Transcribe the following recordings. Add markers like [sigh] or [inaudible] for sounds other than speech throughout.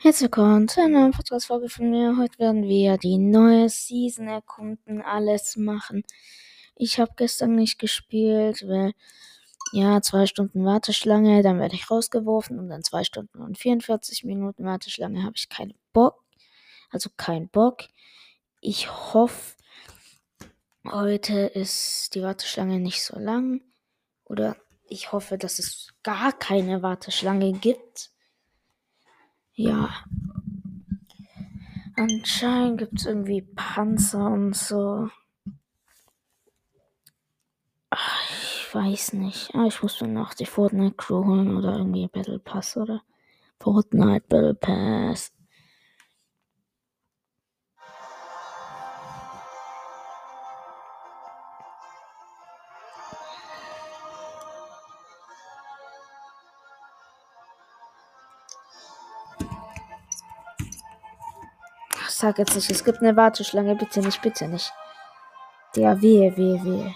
Herzlich willkommen zu einer neuen Podcast-Folge von mir. Heute werden wir die neue Season erkunden, alles machen. Ich habe gestern nicht gespielt, weil, ja, zwei Stunden Warteschlange, dann werde ich rausgeworfen und dann zwei Stunden und 44 Minuten Warteschlange habe ich keinen Bock. Also kein Bock. Ich hoffe, heute ist die Warteschlange nicht so lang. Oder ich hoffe, dass es gar keine Warteschlange gibt. Ja. Anscheinend gibt es irgendwie Panzer und so. Ach, ich weiß nicht. Ah, ich muss mir noch die Fortnite Crew holen oder irgendwie Battle Pass oder Fortnite Battle Pass. Sag jetzt nicht, es gibt eine Warteschlange, bitte nicht, bitte nicht. Der wehe, wehe, wehe.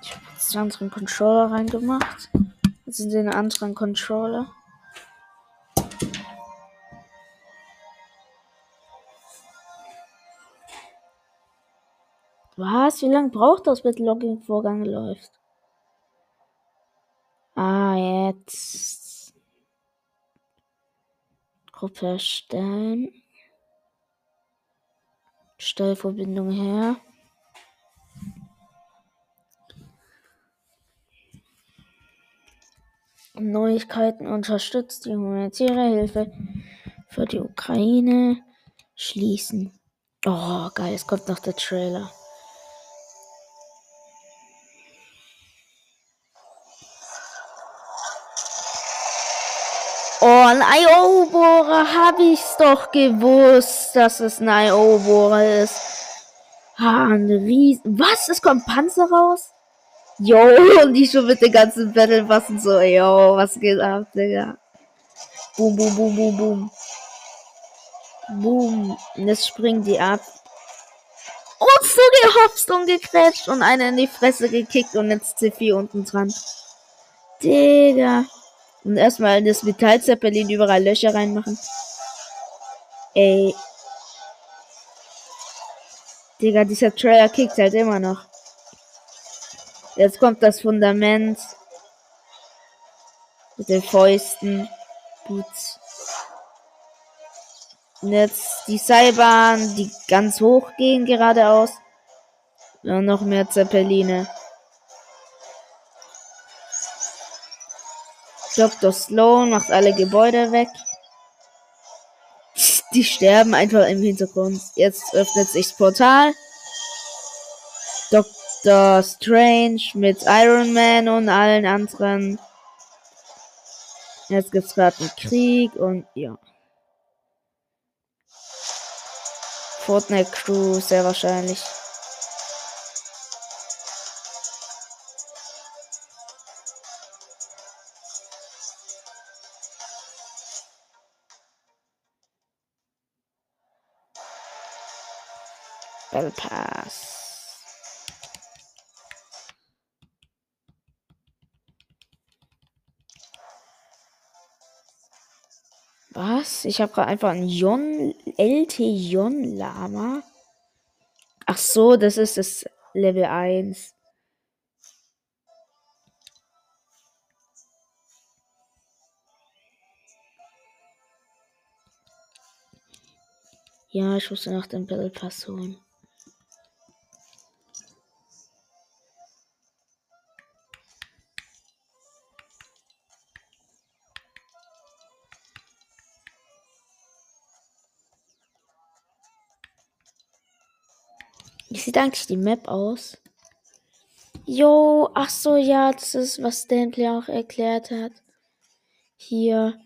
Ich habe jetzt einen anderen Controller reingemacht. Jetzt sind den anderen Controller. Was? Wie lange braucht das, bis Login-Vorgang läuft? Ah, jetzt. Gruppe erstellen. Stellverbindung her. Neuigkeiten unterstützt die humanitäre Hilfe für die Ukraine schließen. Oh, geil, es kommt noch der Trailer. Ein IO-Bohrer, hab ich's doch gewusst, dass es ein IO-Bohrer ist. Ha, ein Riesen. Was? Es kommt Panzer raus? Jo, [laughs] und die schon mit den ganzen Battle Passen so, yo, was geht ab, Digga? Boom, boom, boom, boom, boom. Boom. Und jetzt springen die ab. Und so gehopst und gequetscht und eine in die Fresse gekickt und jetzt C4 unten dran. Digga. Und erstmal in das Metallzeppelin überall Löcher reinmachen. Ey. Digga, dieser Trailer kickt halt immer noch. Jetzt kommt das Fundament. Mit den Fäusten. Gut. Und jetzt die Seilbahn, die ganz hoch gehen geradeaus. Und noch mehr Zeppeline. Dr. Sloan macht alle Gebäude weg. Die sterben einfach im Hintergrund. Jetzt öffnet sich das Portal. Dr. Strange mit Iron Man und allen anderen. Jetzt gibt's gerade einen Krieg und ja. Fortnite Crew sehr wahrscheinlich. Battle Pass. Was? Ich habe gerade einfach ein Jon LT Jon Lama. Ach so, das ist das Level 1. Ja, ich musste noch den Battle Pass holen. Wie sieht eigentlich die Map aus? Jo, ach so, ja, das ist, was Stanley auch erklärt hat. Hier,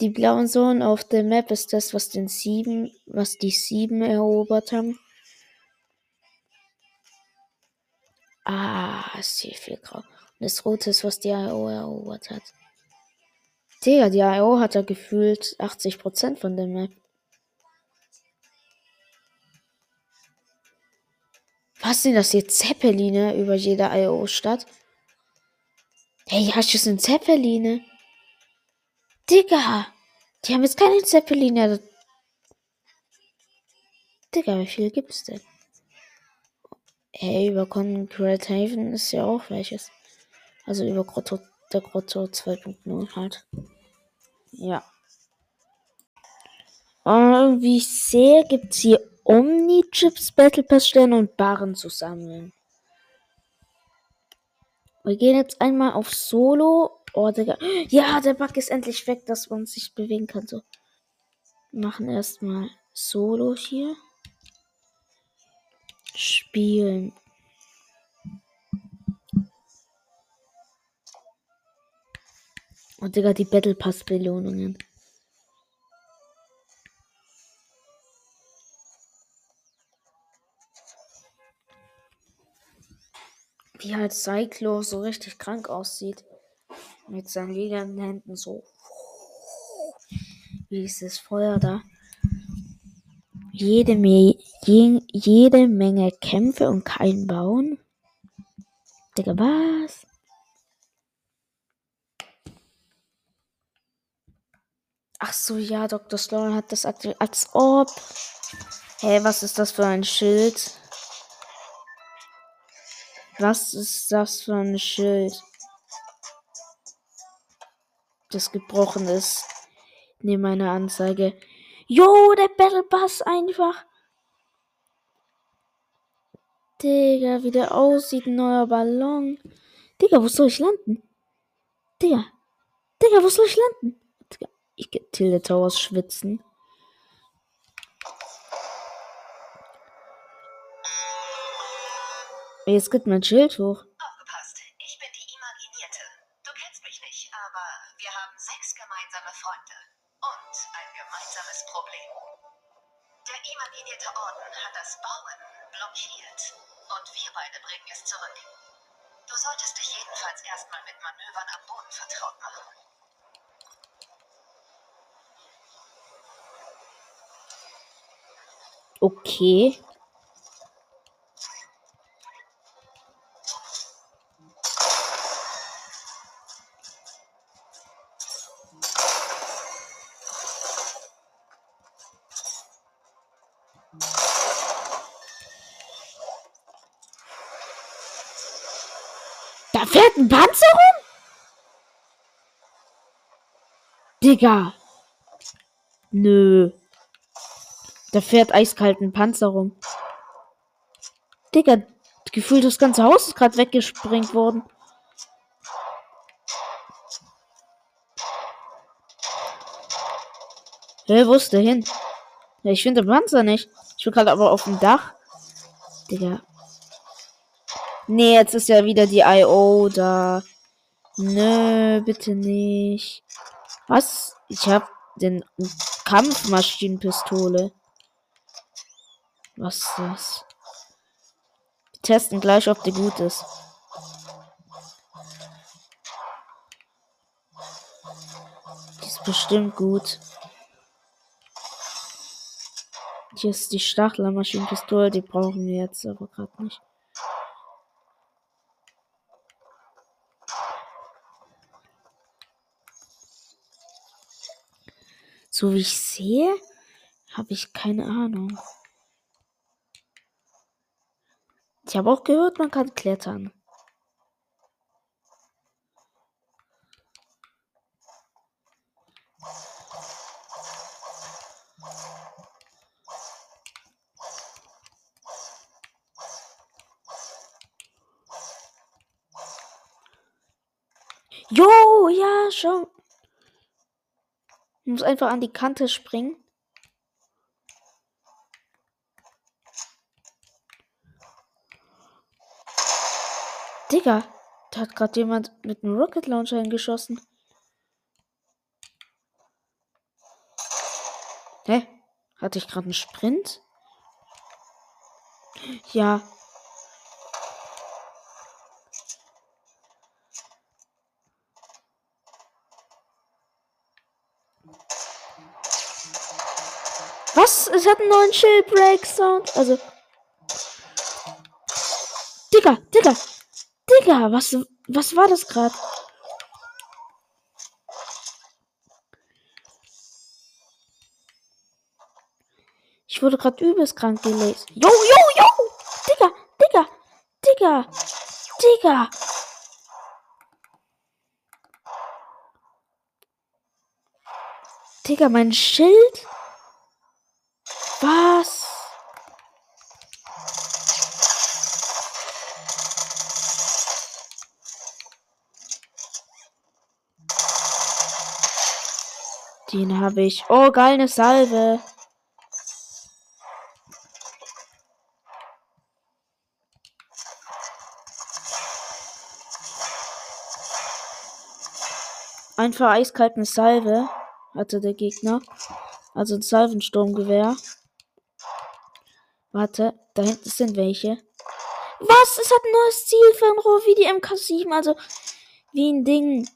die blauen Zonen auf der Map ist das, was den sieben, was die sieben erobert haben. Ah, ist hier viel grau. Und das rote ist, was die IO erobert hat. Digga, die IO hat da gefühlt 80% von der Map. Was sind das hier? Zeppeline über jeder IO-Stadt? Hey, hast du sind Zeppeline? Digga! Die haben jetzt keine Zeppeline. Digga, wie viel gibt's denn? Hey, über Concrete Haven ist ja auch welches. Also über Grotto, der Grotto 2.0 halt. Ja. Und wie ich sehe, gibt's hier Omni-Chips Battle Pass Sterne und Barren zu sammeln. Wir gehen jetzt einmal auf Solo. Oh, Digga. Ja, der Bug ist endlich weg, dass man sich bewegen kann. So. Machen erstmal Solo hier. Spielen. Und oh, Digga, die Battle Pass Belohnungen. Wie halt Cyclo so richtig krank aussieht. Mit seinen lilanen Händen so. Wie ist das Feuer da? Jede, Me je jede Menge Kämpfe und kein Bauen. Digga, was? Ach so, ja, Dr. Sloan hat das aktiviert. Als ob. Hä, hey, was ist das für ein Schild? Was ist das für ein Schild? Das gebrochen ist. Neben meiner Anzeige. Jo, der Battle Pass einfach. Digga, wie der aussieht, neuer Ballon. Digga, wo soll ich landen? Digga. Digga, wo soll ich landen? Digga, ich get Tilde Towers schwitzen. Jetzt gibt mein Schild hoch. Aufgepasst, ich bin die Imaginierte. Du kennst mich nicht, aber wir haben sechs gemeinsame Freunde und ein gemeinsames Problem. Der Imaginierte Orden hat das Bauen blockiert und wir beide bringen es zurück. Du solltest dich jedenfalls erstmal mit Manövern am Boden vertraut machen. Okay. Fährt ein Panzer rum? Digga. Nö. Da fährt eiskalt ein Panzer rum. Digga, gefühlt das ganze Haus ist gerade weggesprengt worden. Hä, hey, wo ist der hin? Ich finde den Panzer nicht. Ich bin gerade aber auf dem Dach. Digga, Nee, jetzt ist ja wieder die IO da. Nö, bitte nicht. Was? Ich hab den Kampfmaschinenpistole. Was ist das? Wir testen gleich, ob die gut ist. Die ist bestimmt gut. Hier ist die Stachlermaschinenpistole, die brauchen wir jetzt aber gerade nicht. So wie ich sehe, habe ich keine Ahnung. Ich habe auch gehört, man kann klettern. Jo, ja, schon. Ich muss einfach an die Kante springen. Digga, da hat gerade jemand mit einem Rocket Launcher hingeschossen. Hä? Hatte ich gerade einen Sprint? Ja, Was? Es hat einen neuen Shellbreak-Sound. Also. Digga, Digga. Digga, was, was war das gerade? Ich wurde gerade übelst krank gelesen. Jo, jo, jo! Digga, Digga, Digga, Digga. Digga, mein Schild? Was? Den habe ich. Oh, geil, eine Salve. Einfach eiskalt eine Salve hatte der Gegner. Also ein Salvensturmgewehr. Warte, da hinten sind welche. Was? Es hat ein neues Ziel für ein Rohr wie die MK7. Also wie ein Ding.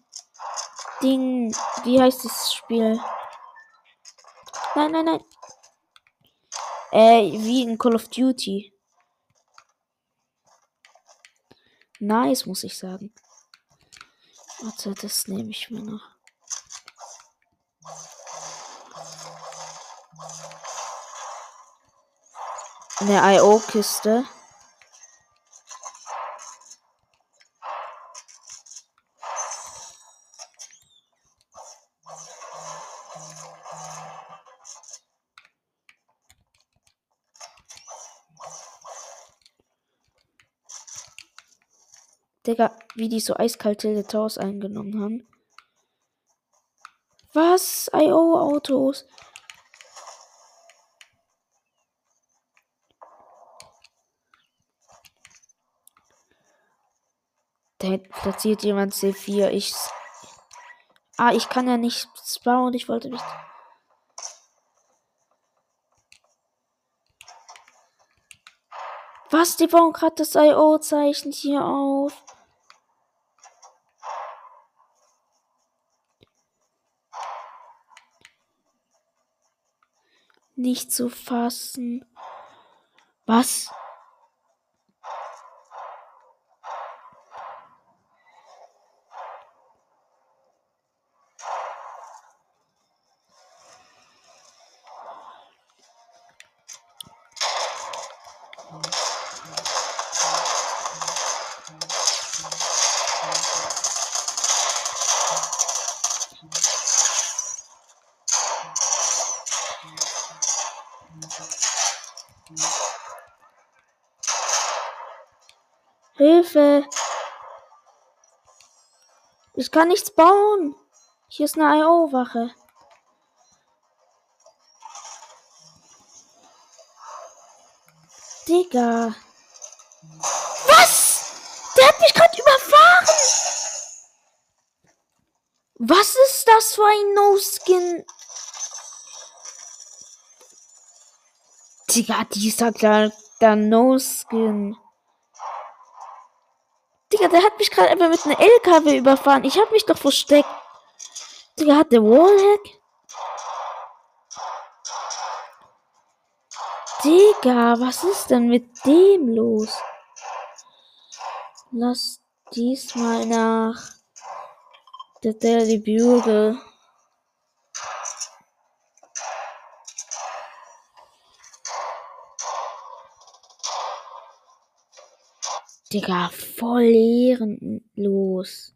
Ding. Wie heißt das Spiel? Nein, nein, nein. Äh, wie in Call of Duty. Nice, muss ich sagen. Warte, das nehme ich mir noch. Eine IO-Kiste. Digga, wie die so eiskalte Towers eingenommen haben. Was? IO-Autos. Platziert jemand C4. Ich. Ah, ich kann ja nicht spawnen. Ich wollte nicht. Was? Die bauen gerade das IO-Zeichen hier auf. Nicht zu fassen. Was? Hilfe! Ich kann nichts bauen. Hier ist eine IO-Wache. Digga. Was? Der hat mich gerade überfahren. Was ist das für ein No-Skin? Digga, dieser kleine No-Skin. Digga, der hat mich gerade einfach mit einem LKW überfahren. Ich hab mich doch versteckt. Digga, hat der Wallhack? Digga, was ist denn mit dem los? Lass diesmal nach der Daily Bugle. Digga, voll ehrenlos.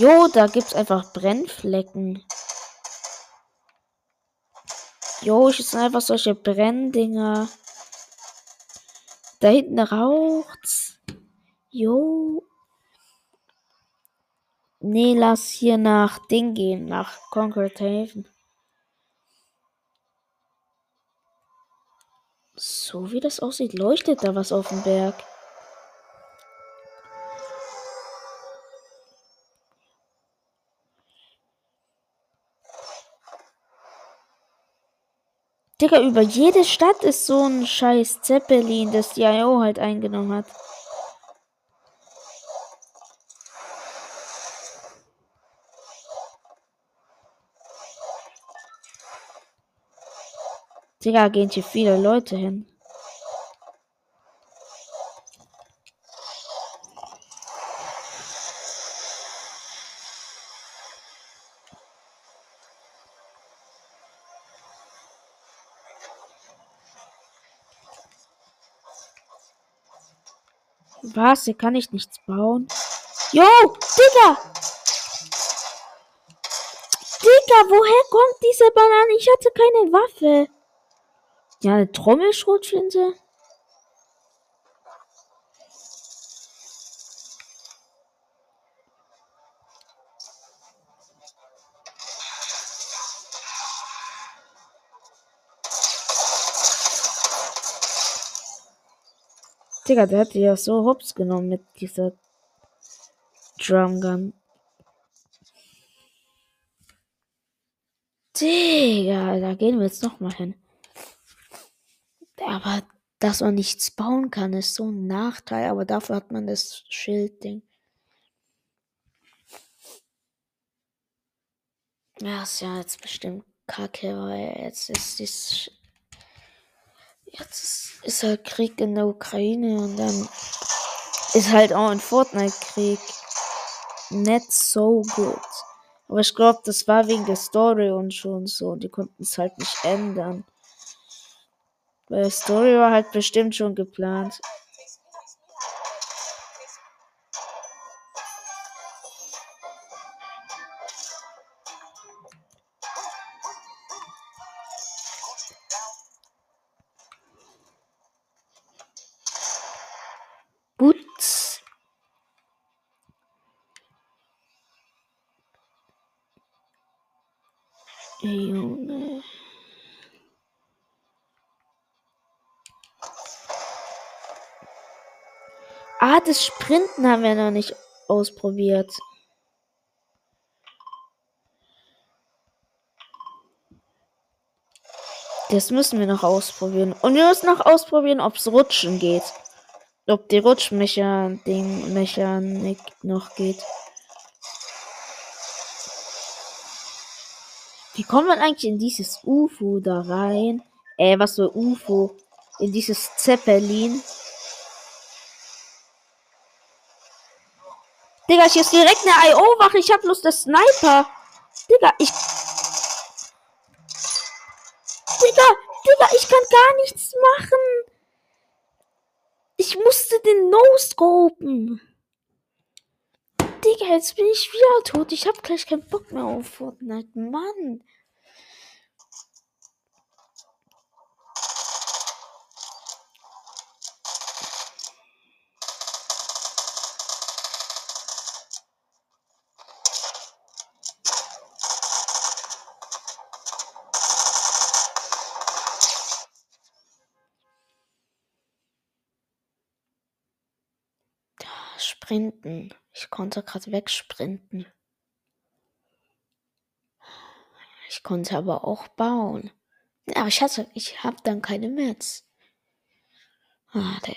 Jo, da gibt's einfach Brennflecken. Jo, ich sind einfach solche Brenndinger. Da hinten raucht's. Jo. Nee, lass hier nach Ding gehen, nach Conquered Haven. So wie das aussieht, leuchtet da was auf dem Berg. Digga, über jede Stadt ist so ein scheiß Zeppelin, das die IO halt eingenommen hat. Digga, gehen hier viele Leute hin. Was? Hier kann ich nichts bauen? Jo, Digga! Digga, woher kommt diese Banane? Ich hatte keine Waffe. Ja, eine Trommelschrotflinte. Digga, der hat ja so hops genommen mit dieser Drumgun. Digga, da gehen wir jetzt noch mal hin. Aber dass man nichts bauen kann, ist so ein Nachteil. Aber dafür hat man das Schildding. Ja, ist ja jetzt bestimmt kacke, weil jetzt ist das Jetzt ist halt Krieg in der Ukraine und dann ist halt auch ein Fortnite-Krieg nicht so gut. Aber ich glaube, das war wegen der Story und schon so. Die konnten es halt nicht ändern. Weil die Story war halt bestimmt schon geplant. Das Sprinten haben wir noch nicht ausprobiert. Das müssen wir noch ausprobieren. Und wir müssen noch ausprobieren, ob es Rutschen geht. Ob die Rutschmechanik noch geht. Wie kommt man eigentlich in dieses UFO da rein? Äh, was für UFO? In dieses Zeppelin. Digga, hier ist direkt eine IO-Wache. Ich hab bloß das Sniper. Digga, ich. Digga, Digga, ich kann gar nichts machen. Ich musste den No-Scopen. Digga, jetzt bin ich wieder tot. Ich hab gleich keinen Bock mehr auf Fortnite. Mann. Sprinten. Ich konnte gerade wegsprinten. Ich konnte aber auch bauen. Aber ich hatte, ich habe dann keine Metz. Ah, der.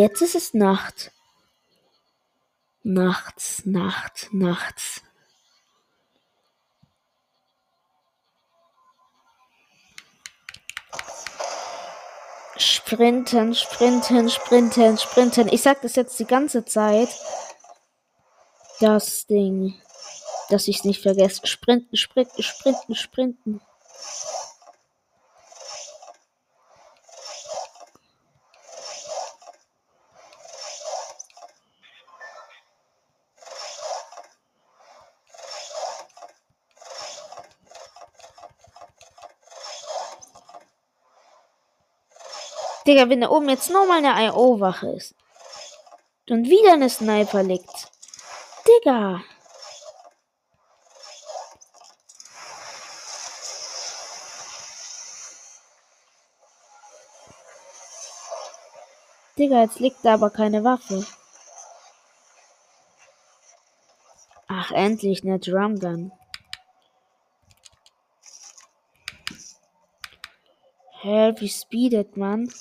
Jetzt ist es Nacht. Nachts, Nacht, nachts. Sprinten, sprinten, sprinten, sprinten. Ich sag das jetzt die ganze Zeit. Das Ding. Dass ich es nicht vergesse. Sprinten, sprinten, sprinten, sprinten. Digga, wenn da oben jetzt nochmal eine IO-Wache ist. Und wieder eine Sniper liegt. Digga. Digga, jetzt liegt da aber keine Waffe. Ach, endlich eine Drumgun. Hä, wie speedet man?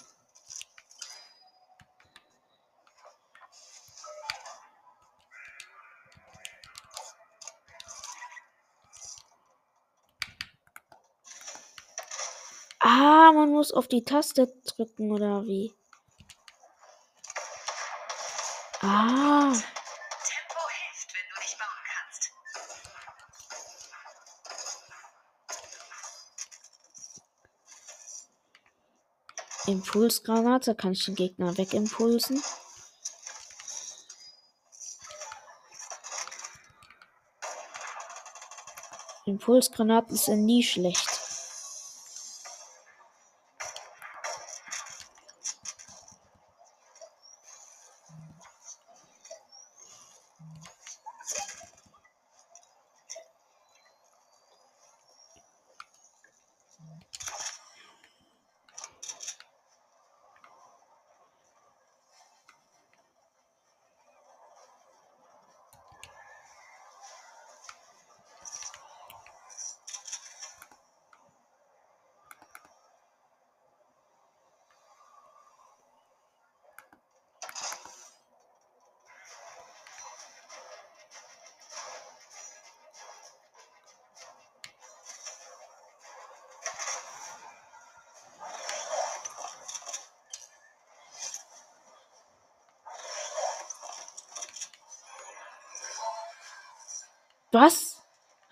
Ah, man muss auf die Taste drücken oder wie? Ah. Tempo hilft, wenn du nicht bauen kannst. Impulsgranate kann ich den Gegner wegimpulsen. Impulsgranaten sind nie schlecht. Was?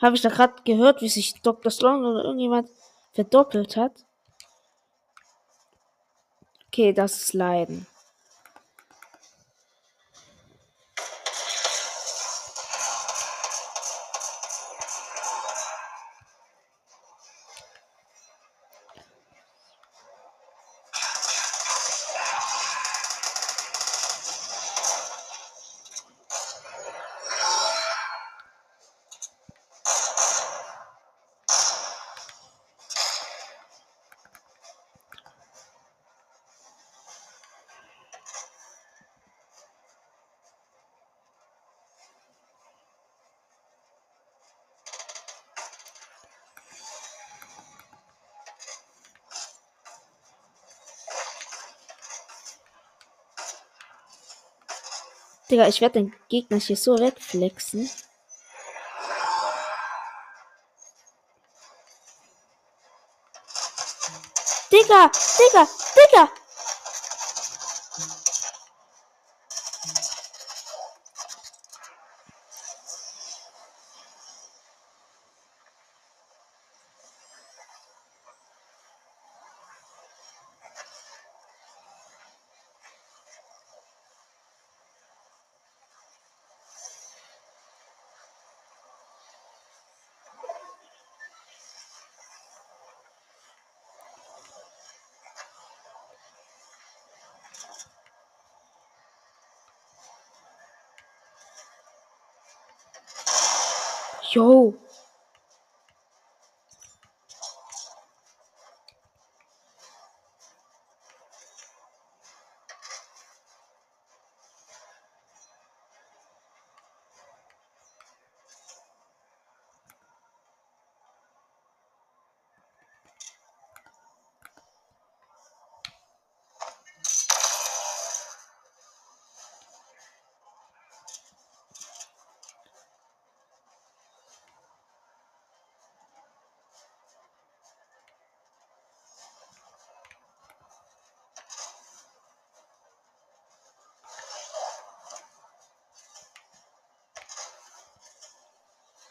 Habe ich da gerade gehört, wie sich Dr. Sloan oder irgendjemand verdoppelt hat? Okay, das ist Leiden. Digga, ich werde den Gegner hier so wegflexen. Digga, Digga, Digga! Yo.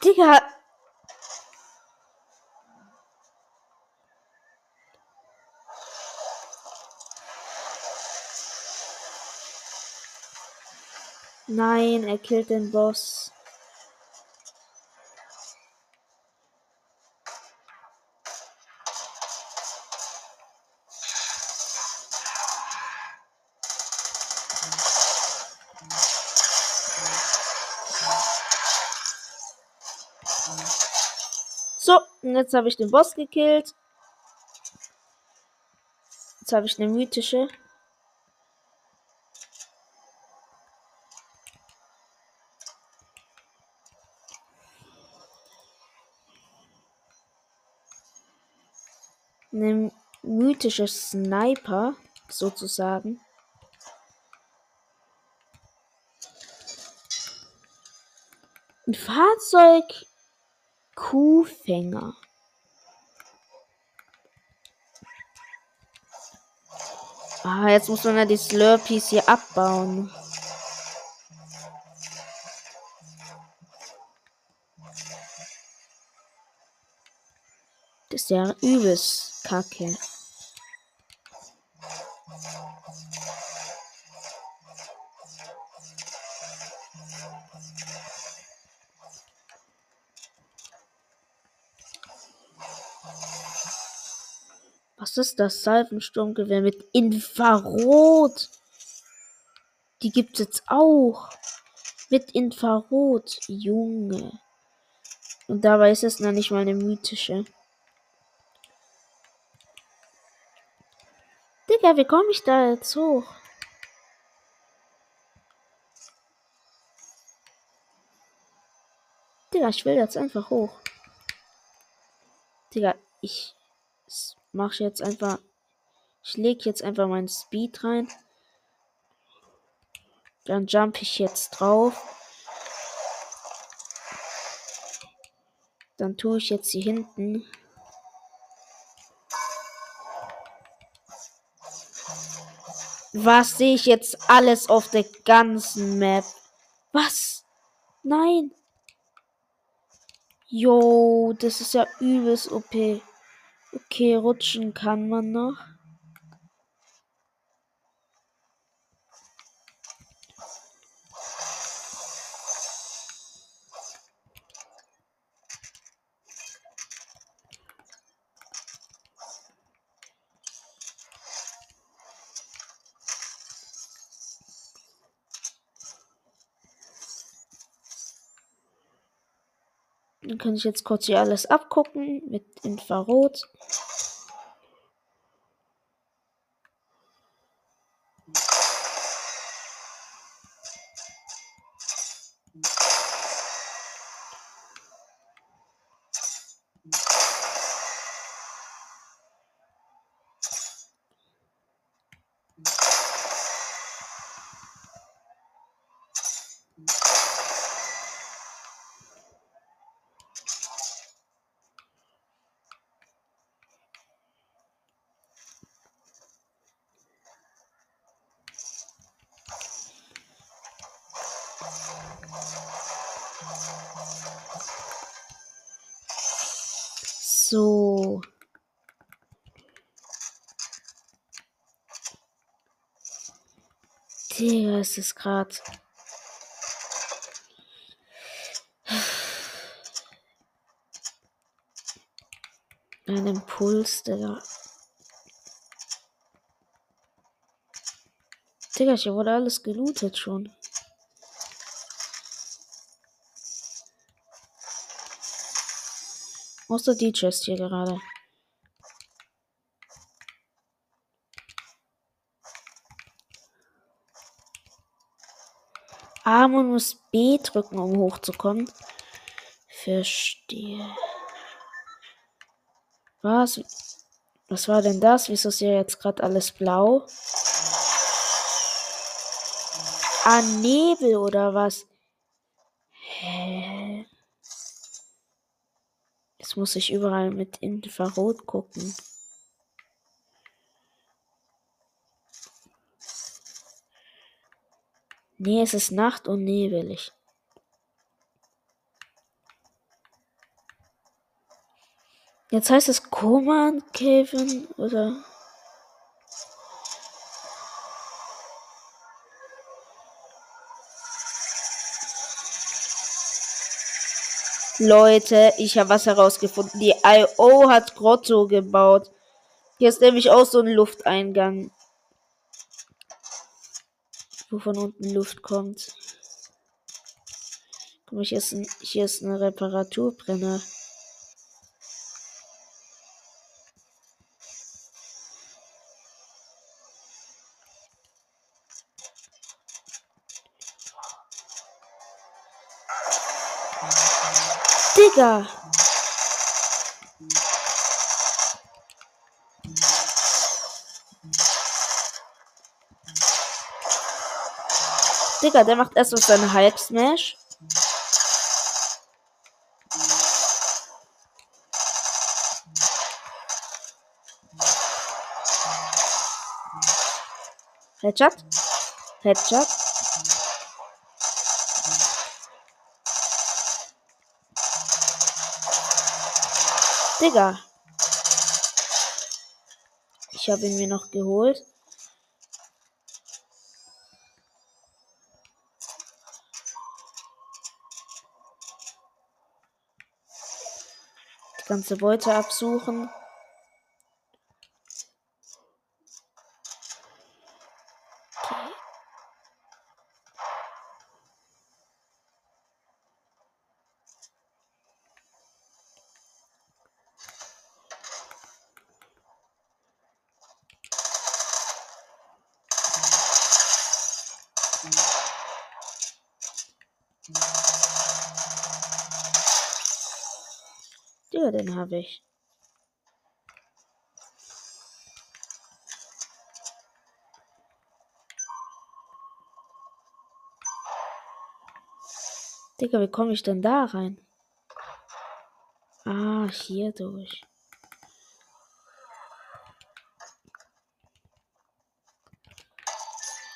Digga. Nein, er killt den Boss. Jetzt habe ich den Boss gekillt. Jetzt habe ich eine mythische. Eine mythische Sniper, sozusagen. Ein Fahrzeug Kuhfänger. Ah, jetzt muss man ja die Slurpees hier abbauen. Das ist ja übelst kacke. Was ist das? Salvensturmgewehr mit Infrarot. Die gibt's jetzt auch. Mit Infrarot. Junge. Und dabei ist es noch nicht mal eine mythische. Digga, wie komme ich da jetzt hoch? Digga, ich will jetzt einfach hoch. Digga, ich mache jetzt einfach. Ich lege jetzt einfach meinen Speed rein. Dann jump ich jetzt drauf. Dann tue ich jetzt hier hinten. Was sehe ich jetzt alles auf der ganzen Map? Was? Nein. Jo, das ist ja übelst OP. Okay, rutschen kann man noch. Kann ich jetzt kurz hier alles abgucken mit Infrarot. Digga, ist es gerade. Ein Impuls, Digga. Digga, hier wurde alles gelootet schon. Außer die Chest hier gerade. Man muss B drücken, um hochzukommen. Verstehe. Was? Was war denn das? Wieso ist hier jetzt gerade alles blau? Ah, Nebel oder was? Hä? Jetzt muss ich überall mit Infrarot gucken. Nee, es ist Nacht und nebelig. Jetzt heißt es Command Caven oder? Leute, ich habe was herausgefunden. Die IO hat Grotto gebaut. Hier ist nämlich auch so ein Lufteingang wo von unten Luft kommt. Guck mal, hier ist ein, hier ist ein Reparaturbrenner. Digga! Digga, der macht erst so seine Halbsmash. Headshot. Headshot. Digga. Ich habe ihn mir noch geholt. Ganze Beute absuchen. Ja, den habe ich. Digga, wie komme ich denn da rein? Ah, hier durch.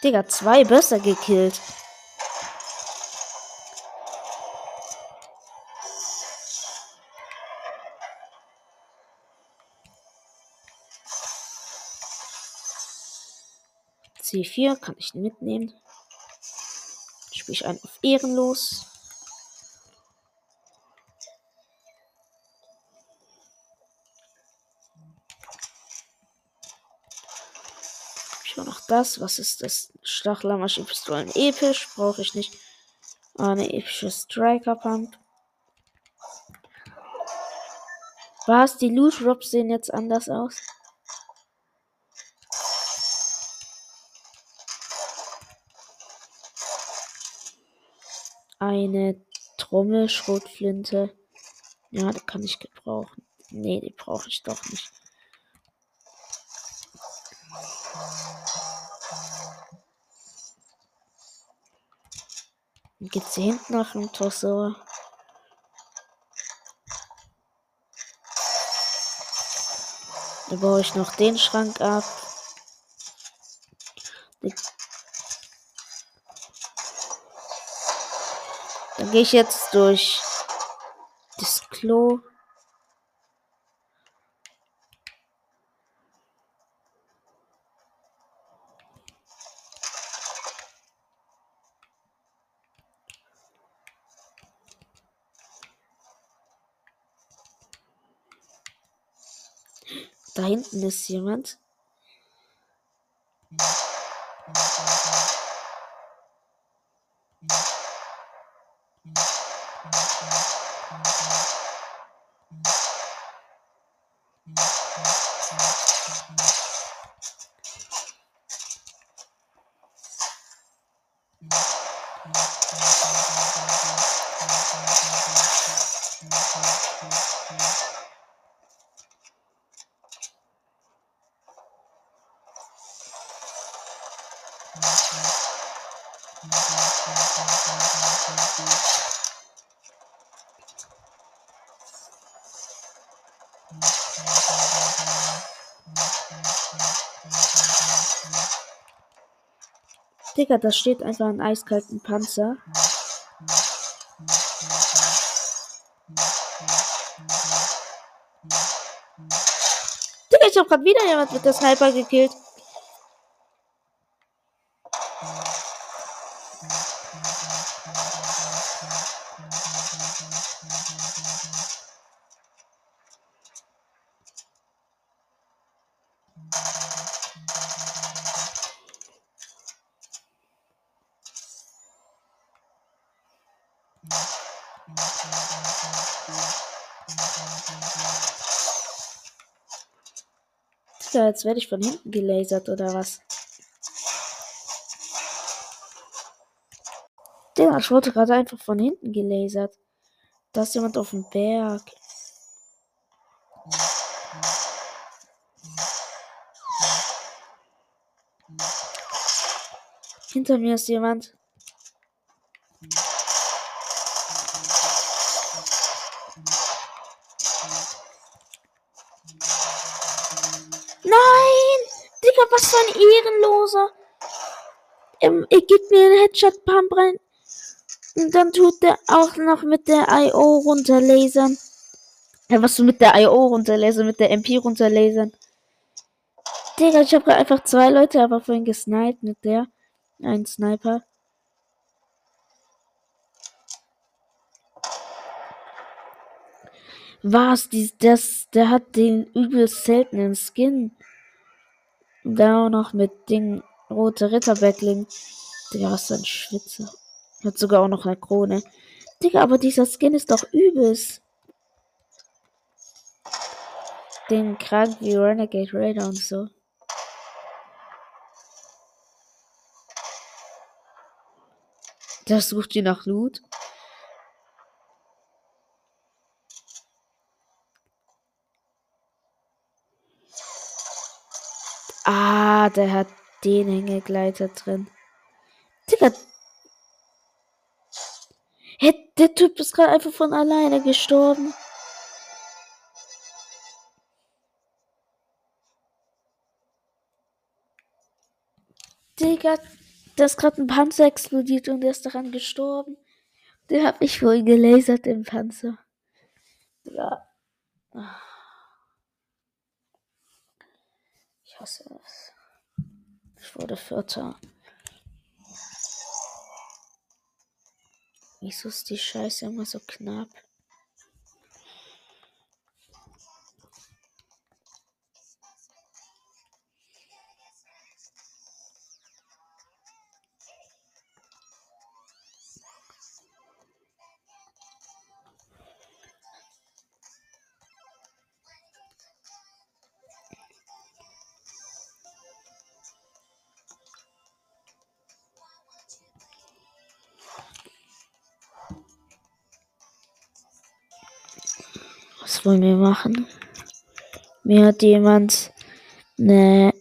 Digga, zwei Bösser gekillt. C4 kann ich mitnehmen. Spiele ich einen auf ehrenlos. Ich habe noch das. Was ist das? Stachlermaschinenpistolen episch. Brauche ich nicht. Ah, eine epische Striker Pump. Was? Die Loot Drops sehen jetzt anders aus? Eine Trommelschrotflinte. Ja, die kann ich gebrauchen. Nee, die brauche ich doch nicht. Geht's hier hinten nach dem Tresor? Da baue ich noch den Schrank ab. Gehe ich jetzt durch das Klo. Da hinten ist jemand. Digga, da steht einfach ein eiskalten Panzer. Digga, ich hab grad wieder jemand mit der Sniper gekillt. Digga, jetzt werde ich von hinten gelasert oder was? Digga, ich wurde gerade einfach von hinten gelasert. Da ist jemand auf dem Berg. Hinter mir ist jemand. Ein Ehrenloser. Ähm, er gibt mir einen Headshot-Pump rein. Und dann tut der auch noch mit der IO runterlasern. Ja, was du mit der IO runterlasern, mit der MP runterlasern. Digga, ich habe einfach zwei Leute aber vorhin gesniped mit der. Ein Sniper. Was? Die, das, der hat den übelst seltenen Skin. Dann auch noch mit Ding rote Ritterbackling. Digga, was für ein Schwitzer. Hat sogar auch noch eine Krone. Digga, aber dieser Skin ist doch übelst. Den krank wie Renegade Raider und so. Der sucht die nach Loot. Der hat den Hängegleiter drin. Digga. Hey, der Typ ist gerade einfach von alleine gestorben. Digga, da ist gerade ein Panzer explodiert und der ist daran gestorben. Der hat mich vorhin gelasert, den Panzer. Digga. Ich hasse es. Ich wurde Vierter. Wieso ist die Scheiße immer so knapp? Was wollen wir machen? Mir hat jemand eine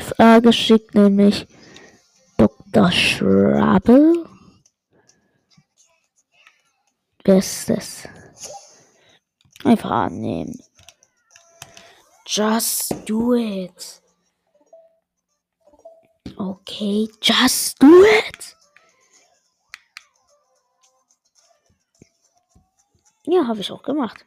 Frage geschickt, nämlich Dr. Schrabble. Wer ist das? Einfach annehmen. Just do it. Okay, just do it. Ja, habe ich auch gemacht.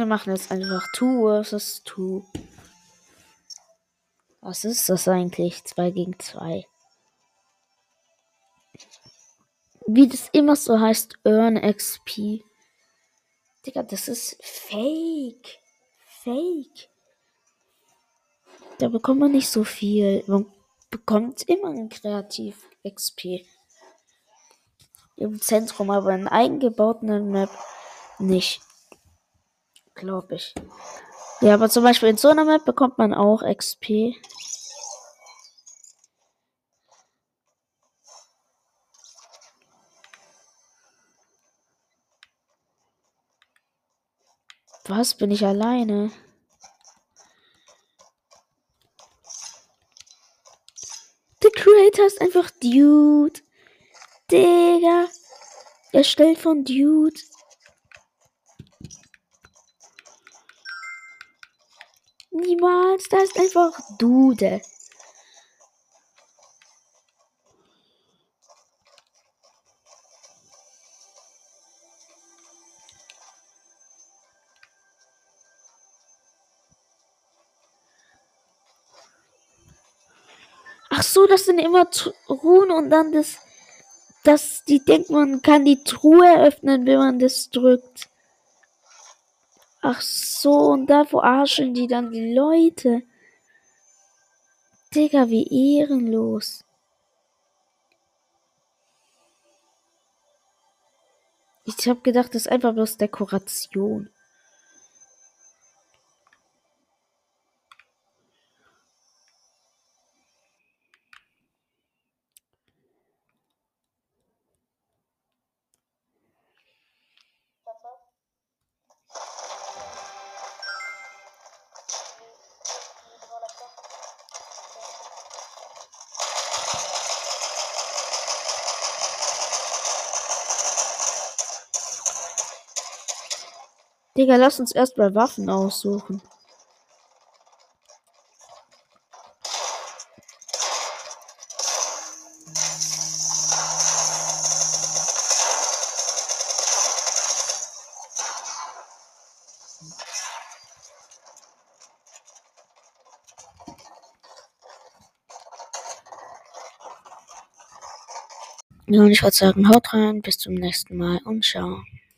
Wir machen jetzt einfach 2 vs 2. Was ist das eigentlich? 2 gegen 2. Wie das immer so heißt, Earn XP. Digga, das ist fake. Fake. Da bekommt man nicht so viel. Man bekommt immer ein Kreativ XP. Im Zentrum, aber in eingebauten Map nicht glaube ich. Ja, aber zum Beispiel in so einer Map bekommt man auch XP. Was? Bin ich alleine? Der Creator ist einfach Dude. Digga. Erstellt von Dude. Niemals, da ist einfach Dude. Ach so, das sind immer Truhen und dann das, das, die denkt man kann die Truhe öffnen, wenn man das drückt. Ach so, und da verarschen die dann die Leute. Digga, wie ehrenlos. Ich habe gedacht, das ist einfach bloß Dekoration. Digga, lass uns erstmal Waffen aussuchen. Und ich würde sagen, haut rein, bis zum nächsten Mal und ciao.